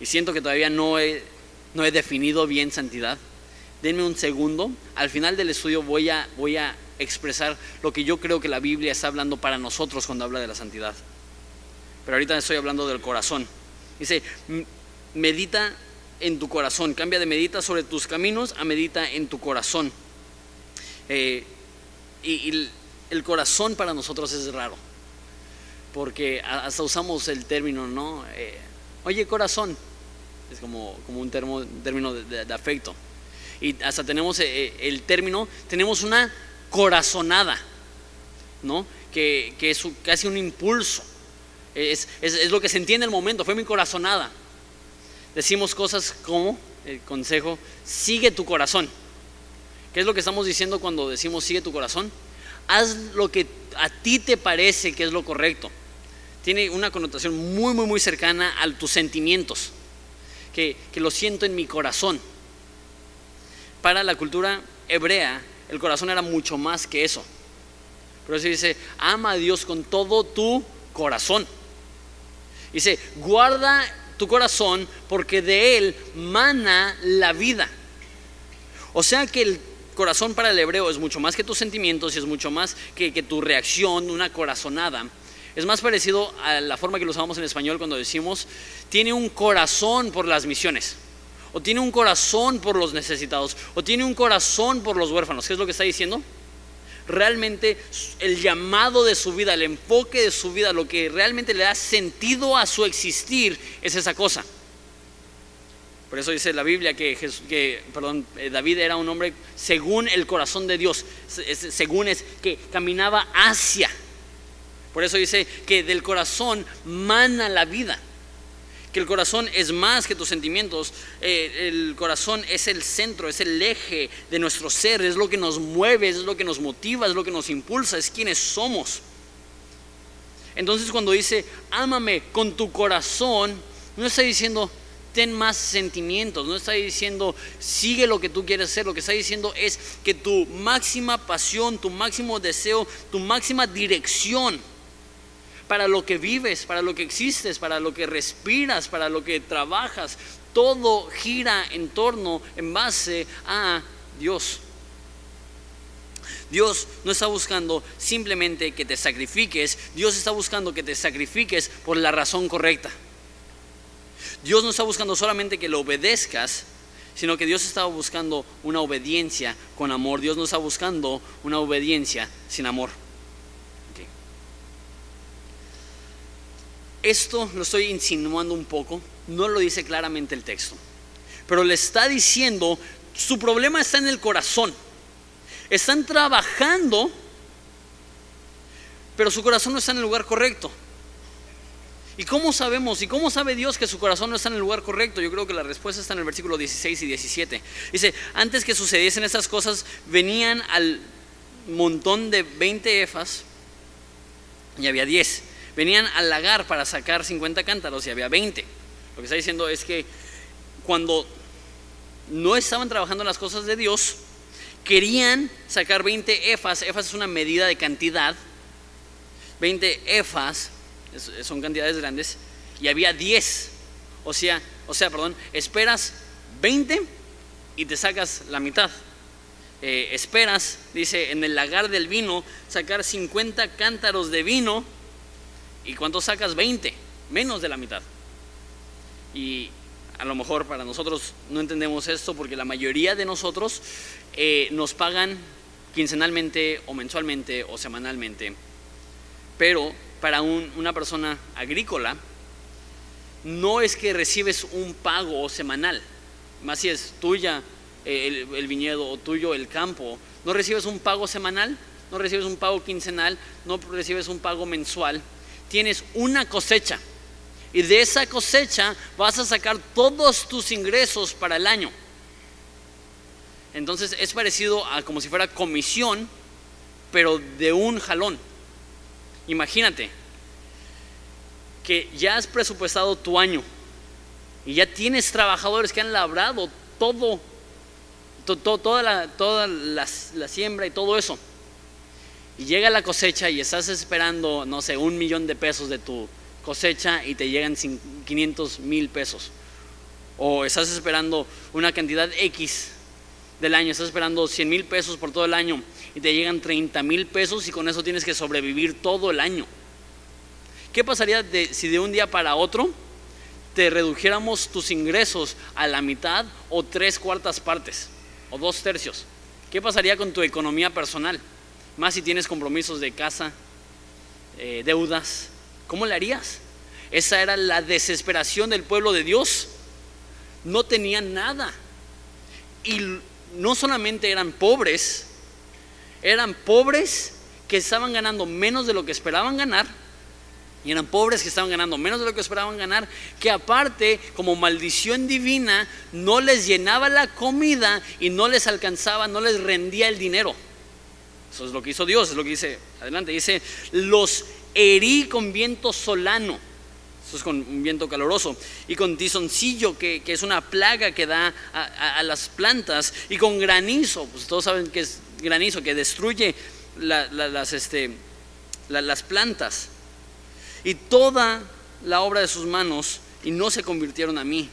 Y siento que todavía no he, no he definido bien santidad. Denme un segundo. Al final del estudio voy a, voy a expresar lo que yo creo que la Biblia está hablando para nosotros cuando habla de la santidad. Pero ahorita estoy hablando del corazón. Dice, medita en tu corazón. Cambia de medita sobre tus caminos a medita en tu corazón. Eh, y el corazón para nosotros es raro, porque hasta usamos el término, ¿no? Eh, oye, corazón, es como, como un término de, afecto. Y hasta tenemos eh, el término, tenemos una corazonada, ¿no? Que, es casi un impulso. Es, es, lo que se entiende en el momento, fue mi corazonada. Decimos cosas como, el consejo, sigue tu corazón. ¿Qué es lo que estamos diciendo cuando decimos sigue tu corazón? Haz lo que a ti te parece que es lo correcto. Tiene una connotación muy, muy, muy cercana a tus sentimientos, que, que lo siento en mi corazón. Para la cultura hebrea, el corazón era mucho más que eso. Por eso dice, ama a Dios con todo tu corazón. Dice, guarda tu corazón porque de él mana la vida. O sea que el corazón para el hebreo es mucho más que tus sentimientos y es mucho más que, tu reacción, una corazonada. Es más parecido a la forma que lo usamos en español cuando decimos, tiene un corazón por las misiones, o tiene un corazón por los necesitados, o tiene un corazón por los huérfanos. ¿Qué es lo que está diciendo? Realmente el llamado de su vida, el enfoque de su vida, lo que realmente le da sentido a su existir es esa cosa. Por eso dice la Biblia que, que perdón, eh, David era un hombre según el corazón de Dios, según es que caminaba hacia. Por eso dice que del corazón mana la vida que el corazón es más que tus sentimientos, eh, el corazón es el centro, es el eje de nuestro ser, es lo que nos mueve, es lo que nos motiva, es lo que nos impulsa, es quienes somos. Entonces cuando dice, ámame con tu corazón, no está diciendo, ten más sentimientos, no está diciendo, sigue lo que tú quieres hacer, lo que está diciendo es que tu máxima pasión, tu máximo deseo, tu máxima dirección, para lo que vives, para lo que existes, para lo que respiras, para lo que trabajas. Todo gira en torno, en base a Dios. Dios no está buscando simplemente que te sacrifiques, Dios está buscando que te sacrifiques por la razón correcta. Dios no está buscando solamente que lo obedezcas, sino que Dios está buscando una obediencia con amor. Dios no está buscando una obediencia sin amor. Esto lo estoy insinuando un poco, no lo dice claramente el texto, pero le está diciendo, su problema está en el corazón. Están trabajando, pero su corazón no está en el lugar correcto. ¿Y cómo sabemos? ¿Y cómo sabe Dios que su corazón no está en el lugar correcto? Yo creo que la respuesta está en el versículo 16 y 17. Dice, antes que sucediesen estas cosas, venían al montón de 20 efas y había 10 venían al lagar para sacar 50 cántaros y había 20. Lo que está diciendo es que cuando no estaban trabajando en las cosas de Dios, querían sacar 20 efas. Efas es una medida de cantidad. 20 efas son cantidades grandes y había 10. O sea, o sea, perdón, esperas 20 y te sacas la mitad. Eh, esperas, dice, en el lagar del vino, sacar 50 cántaros de vino ¿Y cuánto sacas? 20, menos de la mitad. Y a lo mejor para nosotros no entendemos esto porque la mayoría de nosotros eh, nos pagan quincenalmente o mensualmente o semanalmente. Pero para una persona agrícola no es que recibes un pago semanal, más si es tuya eh, el, el viñedo o tuyo el campo, no recibes un pago semanal, no recibes un pago quincenal, no recibes un pago mensual, tienes una cosecha y de esa cosecha vas a sacar todos tus ingresos para el año. Entonces es parecido a como si fuera comisión, pero de un jalón. Imagínate que ya has presupuestado tu año y ya tienes trabajadores que han labrado todo, toda, la, toda la siembra y todo eso y llega la cosecha y estás esperando, no sé, un millón de pesos de tu cosecha y te llegan 500 mil pesos. O estás esperando una cantidad X del año, estás esperando 100 mil pesos por todo el año y te llegan 30 mil pesos y con eso tienes que sobrevivir todo el año. ¿Qué pasaría si de un día para otro te redujéramos tus ingresos a la mitad o tres cuartas partes o dos tercios? ¿Qué pasaría con tu economía personal? Más si tienes compromisos de casa, eh, deudas, ¿cómo le harías? Esa era la desesperación del pueblo de Dios. No tenían nada. Y no solamente eran pobres, eran pobres que estaban ganando menos de lo que esperaban ganar Y eran pobres que estaban ganando menos de lo que esperaban ganar, que aparte, como maldición divina, no les llenaba la comida y no les alcanzaba, no les rendía el dinero. Eso es lo que hizo Dios, es lo que dice, adelante, dice, los herí con viento solano. Eso es con un viento caloroso. Y con tizoncillo, que, es una plaga que da a, las plantas. Y con granizo, pues todos saben que es granizo, que destruye las, este, las plantas y toda la obra de sus manos y no se convirtieron a mí.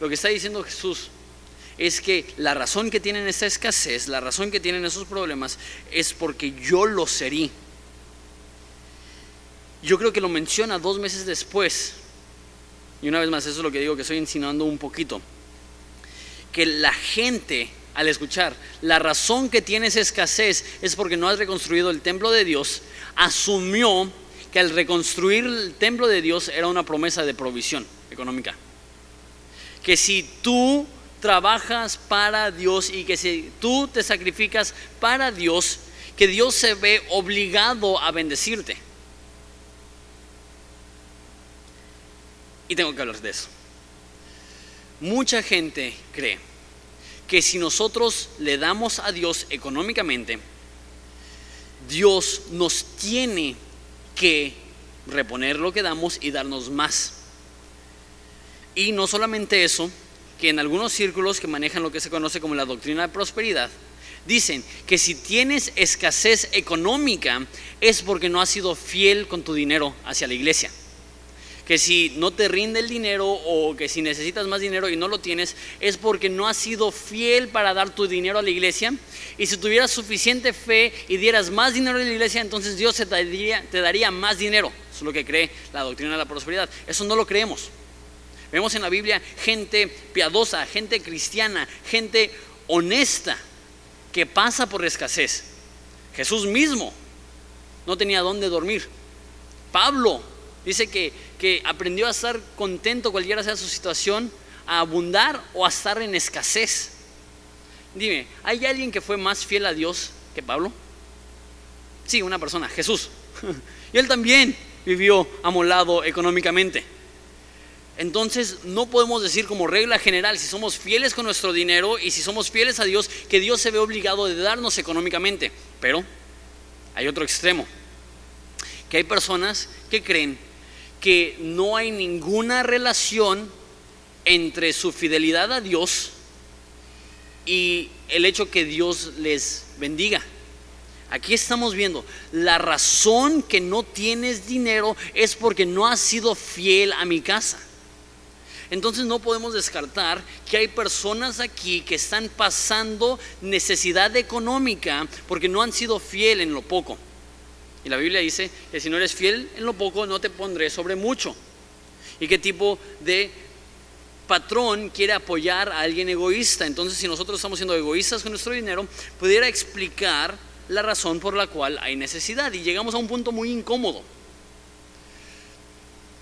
Lo que está diciendo Jesús es que la razón que tienen esa escasez, la razón que tienen esos problemas, es porque yo los herí. Yo creo que lo menciona dos meses después. Y una vez más, eso es lo que digo que estoy insinuando un poquito. Que la gente, al escuchar, la razón que tiene escasez es porque no has reconstruido el templo de Dios, asumió que al reconstruir el templo de Dios era una promesa de provisión económica. Que si tú trabajas para Dios y que si tú te sacrificas para Dios, que Dios se ve obligado a bendecirte. Y tengo que hablar de eso. Mucha gente cree que si nosotros le damos a Dios económicamente, Dios nos tiene que reponer lo que damos y darnos más. Y no solamente eso, que en algunos círculos que manejan lo que se conoce como la doctrina de prosperidad, dicen que si tienes escasez económica es porque no has sido fiel con tu dinero hacia la iglesia que si no te rinde el dinero o que si necesitas más dinero y no lo tienes, es porque no has sido fiel para dar tu dinero a la iglesia. Y si tuvieras suficiente fe y dieras más dinero a la iglesia, entonces Dios te daría, te daría más dinero. Eso es lo que cree la doctrina de la prosperidad. Eso no lo creemos. Vemos en la Biblia gente piadosa, gente cristiana, gente honesta que pasa por escasez. Jesús mismo no tenía dónde dormir. Pablo Dice que, que aprendió a estar contento cualquiera sea su situación, a abundar o a estar en escasez. Dime, ¿hay alguien que fue más fiel a Dios que Pablo? Sí, una persona, Jesús. Y él también vivió amolado económicamente. Entonces no podemos decir como regla general, si somos fieles con nuestro dinero y si somos fieles a Dios, que Dios se ve obligado de darnos económicamente. Pero hay otro extremo, que hay personas que creen que no hay ninguna relación entre su fidelidad a Dios y el hecho que Dios les bendiga. Aquí estamos viendo, la razón que no tienes dinero es porque no has sido fiel a mi casa. Entonces no podemos descartar que hay personas aquí que están pasando necesidad económica porque no han sido fiel en lo poco. Y la Biblia dice que si no eres fiel en lo poco, no te pondré sobre mucho. ¿Y qué tipo de patrón quiere apoyar a alguien egoísta? Entonces, si nosotros estamos siendo egoístas con nuestro dinero, pudiera explicar la razón por la cual hay necesidad. Y llegamos a un punto muy incómodo,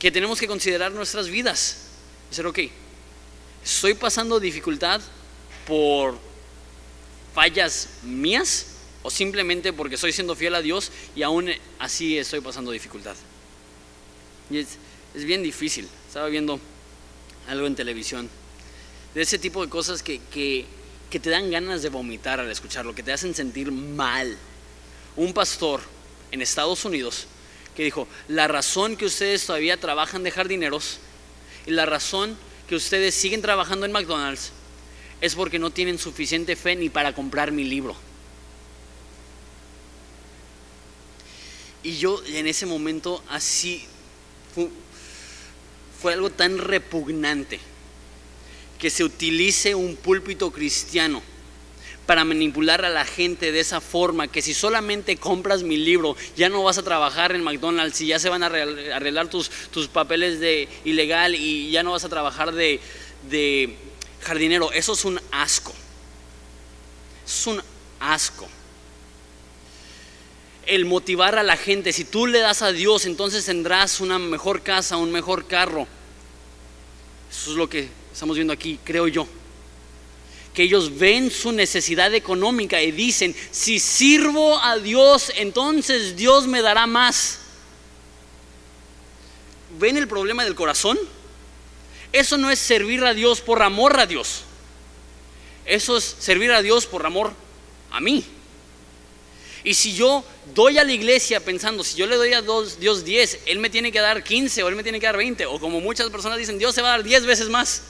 que tenemos que considerar nuestras vidas. Decir, ok, estoy pasando dificultad por fallas mías o simplemente porque estoy siendo fiel a Dios y aún así estoy pasando dificultad. Y es, bien difícil. Estaba viendo algo en televisión de ese tipo de cosas que, que, que te dan ganas de vomitar al escucharlo, que te hacen sentir mal. Un pastor en Estados Unidos que dijo, la razón que ustedes todavía trabajan de jardineros y la razón que ustedes siguen trabajando en McDonald's es porque no tienen suficiente fe ni para comprar mi libro. Y yo en ese momento así fue, algo tan repugnante que se utilice un púlpito cristiano para manipular a la gente de esa forma, que si solamente compras mi libro, ya no vas a trabajar en McDonald's y ya se van a arreglar tus, tus papeles de ilegal y ya no vas a trabajar de, de jardinero. Eso es un asco. Es un asco el motivar a la gente. Si tú le das a Dios, entonces tendrás una mejor casa, un mejor carro. Eso es lo que estamos viendo aquí, creo yo. Que ellos ven su necesidad económica y dicen, si sirvo a Dios, entonces Dios me dará más. ven el problema del corazón, eso no es servir a Dios por amor a Dios. Eso es servir a Dios por amor a mí. Y si yo doy a la iglesia pensando, si yo le doy a Dios 10, Él me tiene que dar 15 o Él me tiene que dar 20, o como muchas personas dicen, Dios se va a dar 10 veces más,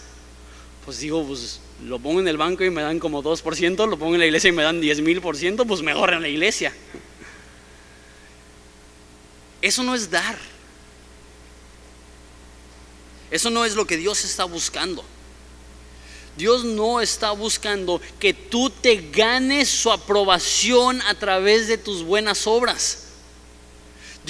pues digo, pues lo pongo en el banco y me dan como 2%, lo pongo en la iglesia y me dan 10 mil por ciento, pues mejor en la iglesia. Eso no es dar. Eso no es lo que Dios está buscando. Dios no está buscando que tú te ganes su aprobación a través de tus buenas obras.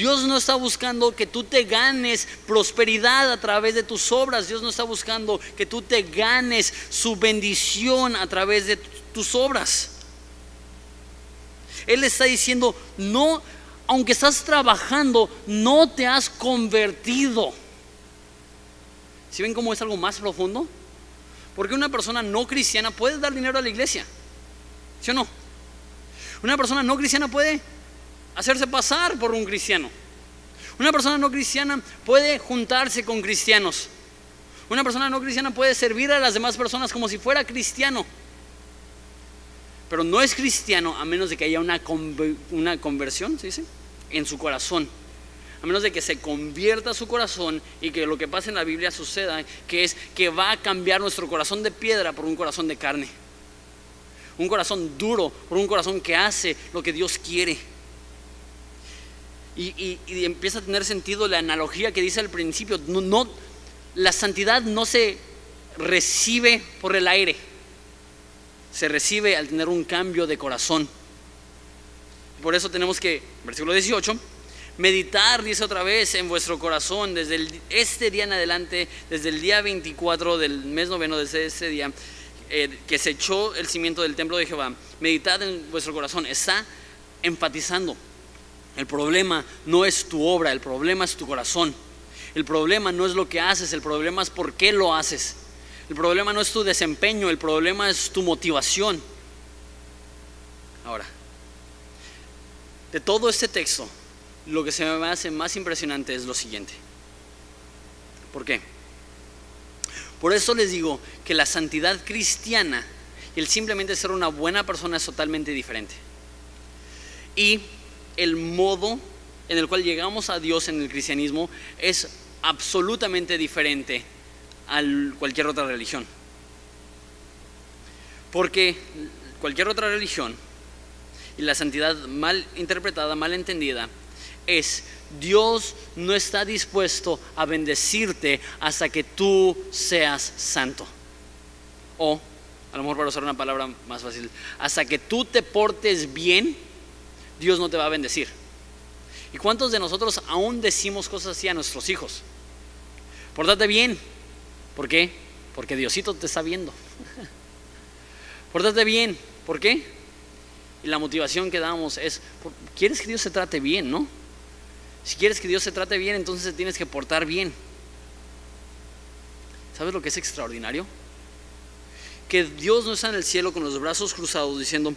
Dios no está buscando que tú te ganes prosperidad a través de tus obras. Dios no está buscando que tú te ganes su bendición a través de tus obras. Él está diciendo, no, aunque estás trabajando, no te has convertido. ¿Si ven cómo es algo más profundo? Porque una persona no cristiana puede dar dinero a la iglesia. ¿Sí o no? Una persona no cristiana puede hacerse pasar por un cristiano. Una persona no cristiana puede juntarse con cristianos. Una persona no cristiana puede servir a las demás personas como si fuera cristiano. Pero no es cristiano a menos de que haya una, una conversión, ¿se dice? En su corazón a menos de que se convierta su corazón y que lo que pasa en la Biblia suceda, que es que va a cambiar nuestro corazón de piedra por un corazón de carne. Un corazón duro por un corazón que hace lo que Dios quiere. Y, empieza a tener sentido la analogía que dice al principio. No, la santidad no se recibe por el aire, se recibe al tener un cambio de corazón. Por eso tenemos que, versículo 18, meditar, dice otra vez, en vuestro corazón desde este día en adelante, desde el día 24 del mes noveno, desde ese día eh, que se echó el cimiento del templo de Jehová, meditad en vuestro corazón. Está enfatizando. El problema no es tu obra, el problema es tu corazón. El problema no es lo que haces, el problema es por qué lo haces. El problema no es tu desempeño, el problema es tu motivación. Ahora, de todo este texto, lo que se me hace más impresionante es lo siguiente. ¿Por qué? Por eso les digo que la santidad cristiana y el simplemente ser una buena persona es totalmente diferente. Y el modo en el cual llegamos a Dios en el cristianismo es absolutamente diferente a cualquier otra religión. Porque cualquier otra religión y la santidad mal interpretada, mal entendida, es, Dios no está dispuesto a bendecirte hasta que tú seas santo. O, a lo mejor para usar una palabra más fácil, hasta que tú te portes bien, Dios no te va a bendecir. ¿Y cuántos de nosotros aún decimos cosas así a nuestros hijos? Pórtate bien. ¿Por qué? Porque Diosito te está viendo. Pórtate bien. ¿Por qué? Y la motivación que damos es, ¿quieres que Dios se trate bien, no? Si quieres que Dios se trate bien, entonces tienes que portar bien. ¿Sabes lo que es extraordinario? Que Dios no está en el cielo con los brazos cruzados diciendo,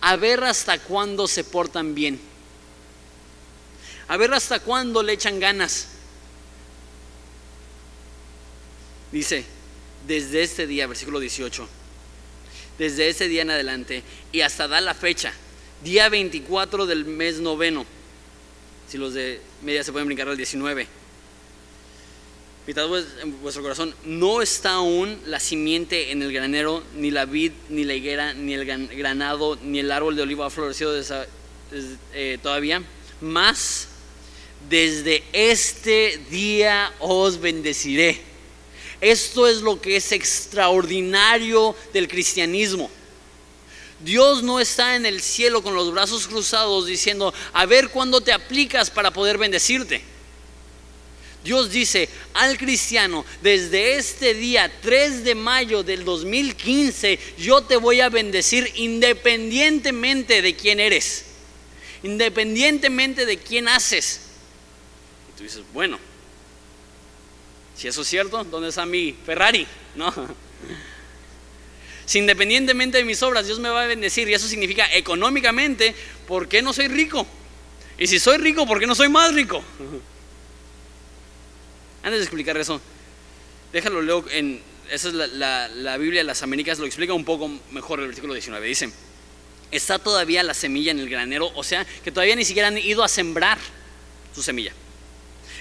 a ver hasta cuándo se portan bien. A ver hasta cuándo le echan ganas. Dice, desde este día, versículo 18, desde ese día en adelante y hasta da la fecha, día 24 del mes noveno si los de media se pueden brincar al 19. En vuestro corazón, no está aún la simiente en el granero, ni la vid, ni la higuera, ni el granado, ni el árbol de olivo ha florecido eh, todavía. Más, desde este día os bendeciré. Esto es lo que es extraordinario del cristianismo. Dios no está en el cielo con los brazos cruzados diciendo, a ver cuándo te aplicas para poder bendecirte. Dios dice al cristiano, desde este día 3 de mayo del 2015, yo te voy a bendecir independientemente de quién eres, independientemente de quién haces. Y tú dices, bueno, si eso es cierto, ¿dónde está mi Ferrari? No. Si independientemente de mis obras Dios me va a bendecir y eso significa económicamente, ¿por qué no soy rico? Y si soy rico, ¿por qué no soy más rico? Antes de explicar eso, déjalo leo en, esa es la, la Biblia de las Américas, lo explica un poco mejor el versículo 19. Dice, está todavía la semilla en el granero, o sea, que todavía ni siquiera han ido a sembrar su semilla.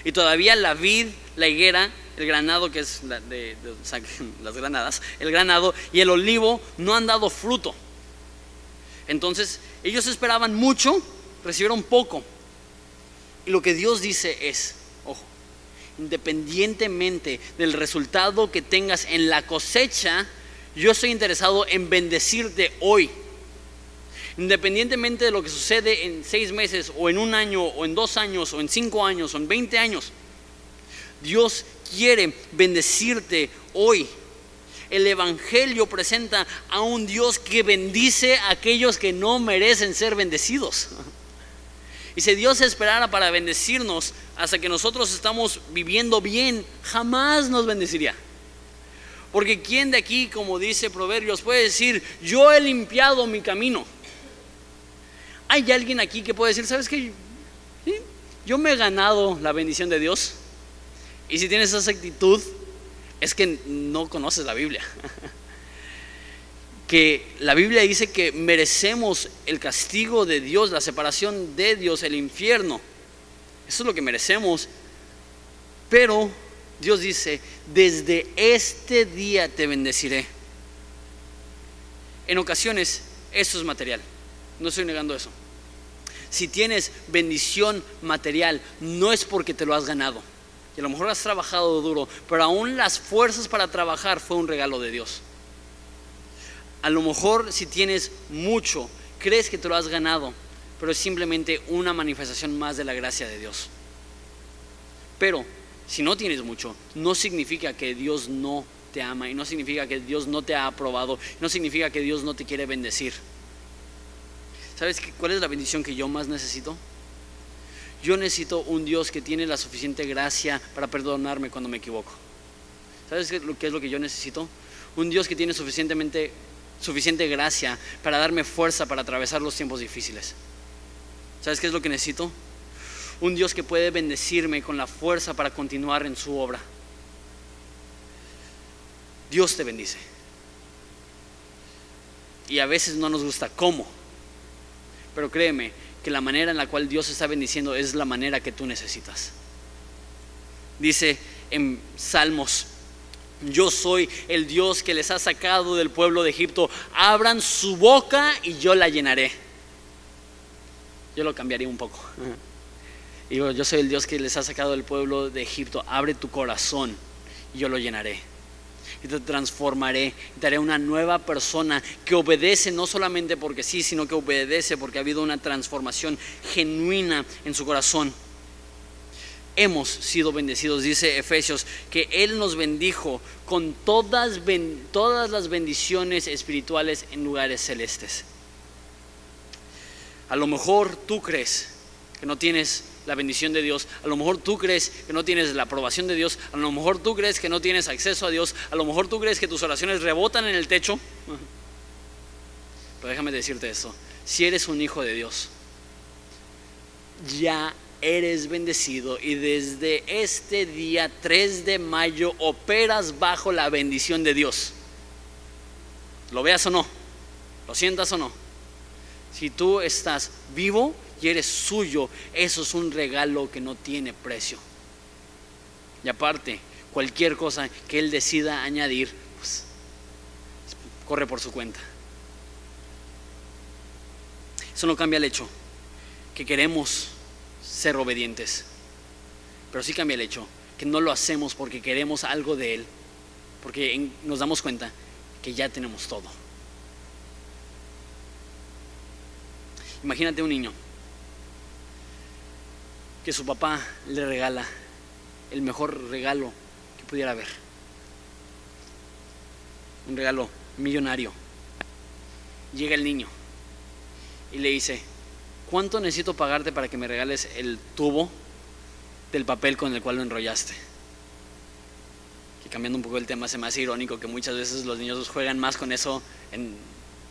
Y todavía la vid, la higuera, el granado, que es de, las granadas, el granado y el olivo no han dado fruto. Entonces, ellos esperaban mucho, recibieron poco. Y lo que Dios dice es, independientemente del resultado que tengas en la cosecha, yo estoy interesado en bendecirte hoy. Independientemente de lo que sucede en seis meses o en un año o en dos años o en cinco años o en veinte años, Dios quiere bendecirte hoy. El Evangelio presenta a un Dios que bendice a aquellos que no merecen ser bendecidos. Si Dios esperara para bendecirnos hasta que nosotros estamos viviendo bien, jamás nos bendeciría. Porque ¿quién de aquí, como dice Proverbios, puede decir, yo he limpiado mi camino? ¿Hay alguien aquí que puede decir, sabes qué? Yo me he ganado la bendición de Dios. Y si tienes esa actitud, es que no conoces la Biblia. Que la Biblia dice que merecemos el castigo de Dios, la separación de Dios, el infierno. Eso es lo que merecemos. Pero Dios dice, desde este día te bendeciré. En ocasiones, eso es material. No estoy negando eso. Si tienes bendición material, no es porque te lo has ganado. Y a lo mejor has trabajado duro, pero aún las fuerzas para trabajar fue un regalo de Dios. A lo mejor si tienes mucho, crees que te lo has ganado, pero es simplemente una manifestación más de la gracia de Dios. Pero si no tienes mucho, no significa que Dios no te ama y no significa que Dios no te ha aprobado, no significa que Dios no te quiere bendecir. ¿Sabes cuál es la bendición que yo más necesito? Yo necesito un Dios que tiene la suficiente gracia para perdonarme cuando me equivoco. ¿Sabes qué es lo que yo necesito? Un Dios que tiene suficientemente, suficiente gracia para darme fuerza para atravesar los tiempos difíciles. ¿Sabes qué es lo que necesito? Un Dios que puede bendecirme con la fuerza para continuar en su obra. Dios te bendice. Y a veces no nos gusta cómo. Pero créeme que la manera en la cual Dios está bendiciendo es la manera que tú necesitas. Dice en Salmos, yo soy el Dios que les ha sacado del pueblo de Egipto. Abran su boca y yo la llenaré. Yo lo cambiaría un poco. Digo, yo soy el Dios que les ha sacado del pueblo de Egipto. Abre tu corazón y yo lo llenaré y te transformaré y te haré una nueva persona que obedece no solamente porque sí, sino que obedece porque ha habido una transformación genuina en su corazón. Hemos sido bendecidos, dice Efesios, que Él nos bendijo con todas, todas las bendiciones espirituales en lugares celestes. A lo mejor tú crees que no tienes la bendición de Dios. A lo mejor tú crees que no tienes la aprobación de Dios. A lo mejor tú crees que no tienes acceso a Dios. A lo mejor tú crees que tus oraciones rebotan en el techo. Pero déjame decirte esto. Si eres un hijo de Dios, ya eres bendecido y desde este día 3 de mayo operas bajo la bendición de Dios. Lo veas o no, lo sientas o no. Si tú estás vivo, y eres suyo, eso es un regalo que no tiene precio. Y aparte, cualquier cosa que Él decida añadir, pues, corre por su cuenta. Eso no cambia el hecho que queremos ser obedientes, pero sí cambia el hecho que no lo hacemos porque queremos algo de Él, porque nos damos cuenta que ya tenemos todo. Imagínate un niño que su papá le regala el mejor regalo que pudiera haber. Un regalo millonario. Llega el niño y le dice, ¿cuánto necesito pagarte para que me regales el tubo del papel con el cual lo enrollaste? Que cambiando un poco el tema se me hace irónico que muchas veces los niños juegan más con eso en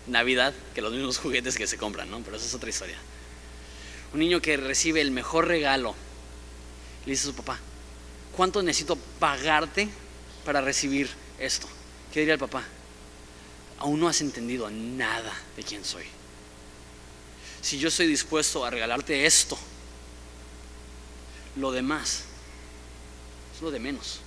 Navidad que los mismos juguetes que se compran, ¿no? Pero eso es otra historia. Un niño que recibe el mejor regalo. Le dice a su papá, ¿cuánto necesito pagarte para recibir esto? ¿Qué diría el papá? Aún no has entendido nada de quién soy. Si yo estoy dispuesto a regalarte esto, lo demás es lo de menos.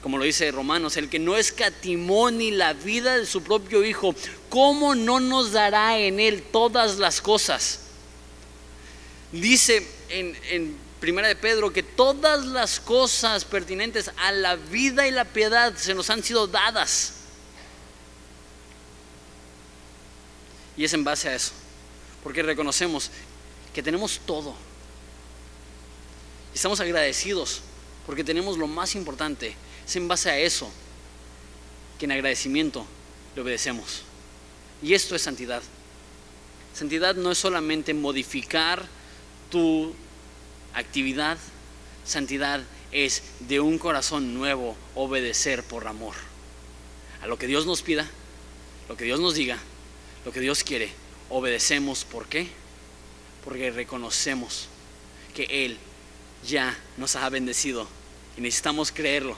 Como lo dice Romanos, el que no escatimó ni la vida de su propio Hijo, ¿cómo no nos dará en él todas las cosas? Dice en, en Primera de Pedro que todas las cosas pertinentes a la vida y la piedad se nos han sido dadas. Y es en base a eso, porque reconocemos que tenemos todo. Estamos agradecidos porque tenemos lo más importante. Es en base a eso que en agradecimiento le obedecemos. Y esto es santidad. Santidad no es solamente modificar tu actividad. Santidad es de un corazón nuevo obedecer por amor. A lo que Dios nos pida, lo que Dios nos diga, lo que Dios quiere, obedecemos. ¿Por qué? Porque reconocemos que Él ya nos ha bendecido y necesitamos creerlo.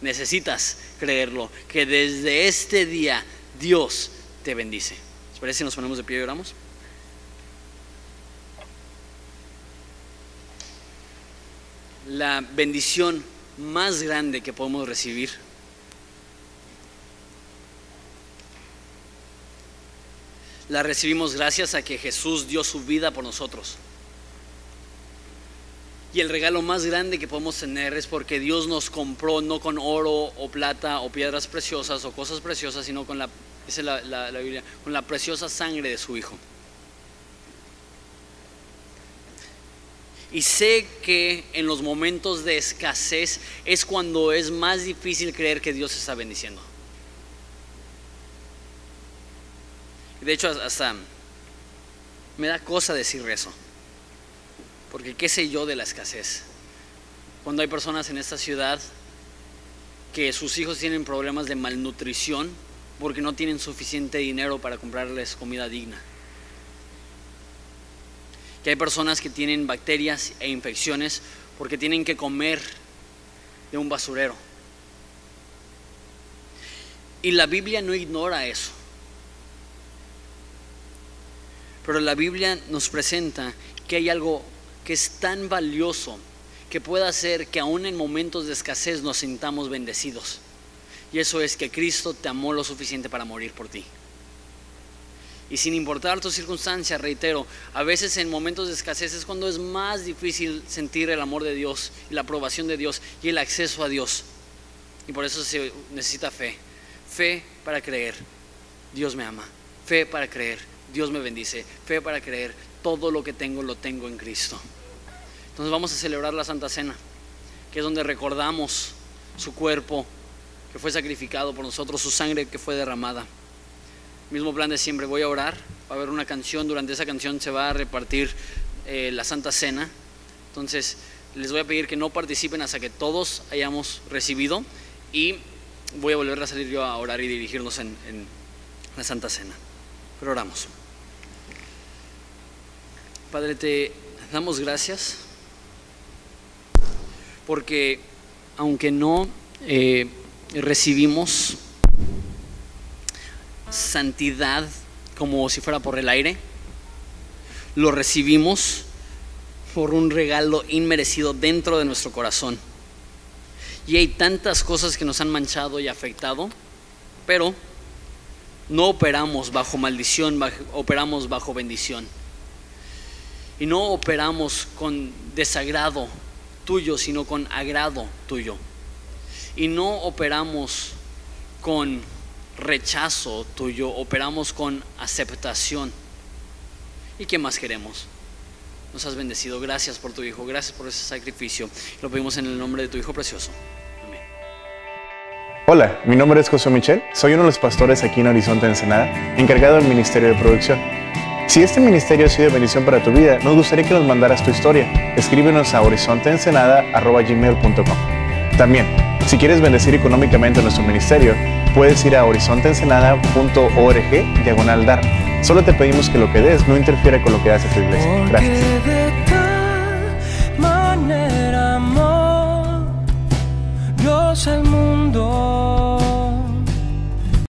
Necesitas creerlo, que desde este día Dios te bendice. ¿Les parece si nos ponemos de pie y oramos? La bendición más grande que podemos recibir la recibimos gracias a que Jesús dio su vida por nosotros. Y el regalo más grande que podemos tener es porque Dios nos compró no con oro o plata o piedras preciosas o cosas preciosas, sino con la, dice la, la Biblia, con la preciosa sangre de su Hijo. Y sé que en los momentos de escasez es cuando es más difícil creer que Dios está bendiciendo. De hecho, hasta me da cosa decir eso. Porque qué sé yo de la escasez. Cuando hay personas en esta ciudad que sus hijos tienen problemas de malnutrición porque no tienen suficiente dinero para comprarles comida digna. Que hay personas que tienen bacterias e infecciones porque tienen que comer de un basurero. Y la Biblia no ignora eso. Pero la Biblia nos presenta que hay algo que es tan valioso que pueda hacer que aún en momentos de escasez nos sintamos bendecidos. Y eso es que Cristo te amó lo suficiente para morir por ti. Y sin importar tus circunstancias, reitero, a veces en momentos de escasez es cuando es más difícil sentir el amor de Dios la aprobación de Dios y el acceso a Dios. Y por eso se necesita fe. Fe para creer, Dios me ama. Fe para creer, Dios me bendice. Fe para creer, todo lo que tengo lo tengo en Cristo. Entonces vamos a celebrar la Santa Cena, que es donde recordamos su cuerpo que fue sacrificado por nosotros, su sangre que fue derramada. Mismo plan de siempre, voy a orar, va a haber una canción, durante esa canción se va a repartir eh, la Santa Cena. Entonces les voy a pedir que no participen hasta que todos hayamos recibido y voy a volver a salir yo a orar y dirigirnos en, en la Santa Cena. Pero oramos. Padre, te damos gracias porque aunque no eh, recibimos santidad como si fuera por el aire, lo recibimos por un regalo inmerecido dentro de nuestro corazón. Y hay tantas cosas que nos han manchado y afectado, pero no operamos bajo maldición, operamos bajo bendición. Y no operamos con desagrado tuyo, sino con agrado tuyo. Y no operamos con rechazo tuyo, operamos con aceptación. ¿Y qué más queremos? Nos has bendecido. Gracias por tu Hijo, gracias por ese sacrificio. Lo pedimos en el nombre de tu Hijo precioso. Amén. Hola, mi nombre es José Michel, soy uno de los pastores aquí en Horizonte Ensenada, encargado del Ministerio de Producción. Si este ministerio ha sido de bendición para tu vida, nos gustaría que nos mandaras tu historia. Escríbenos a horizonteensenada.gmail.com También, si quieres bendecir económicamente nuestro ministerio, puedes ir a horizonteensenada.org diagonal dar. Solo te pedimos que lo que des no interfiera con lo que hace tu iglesia. Gracias.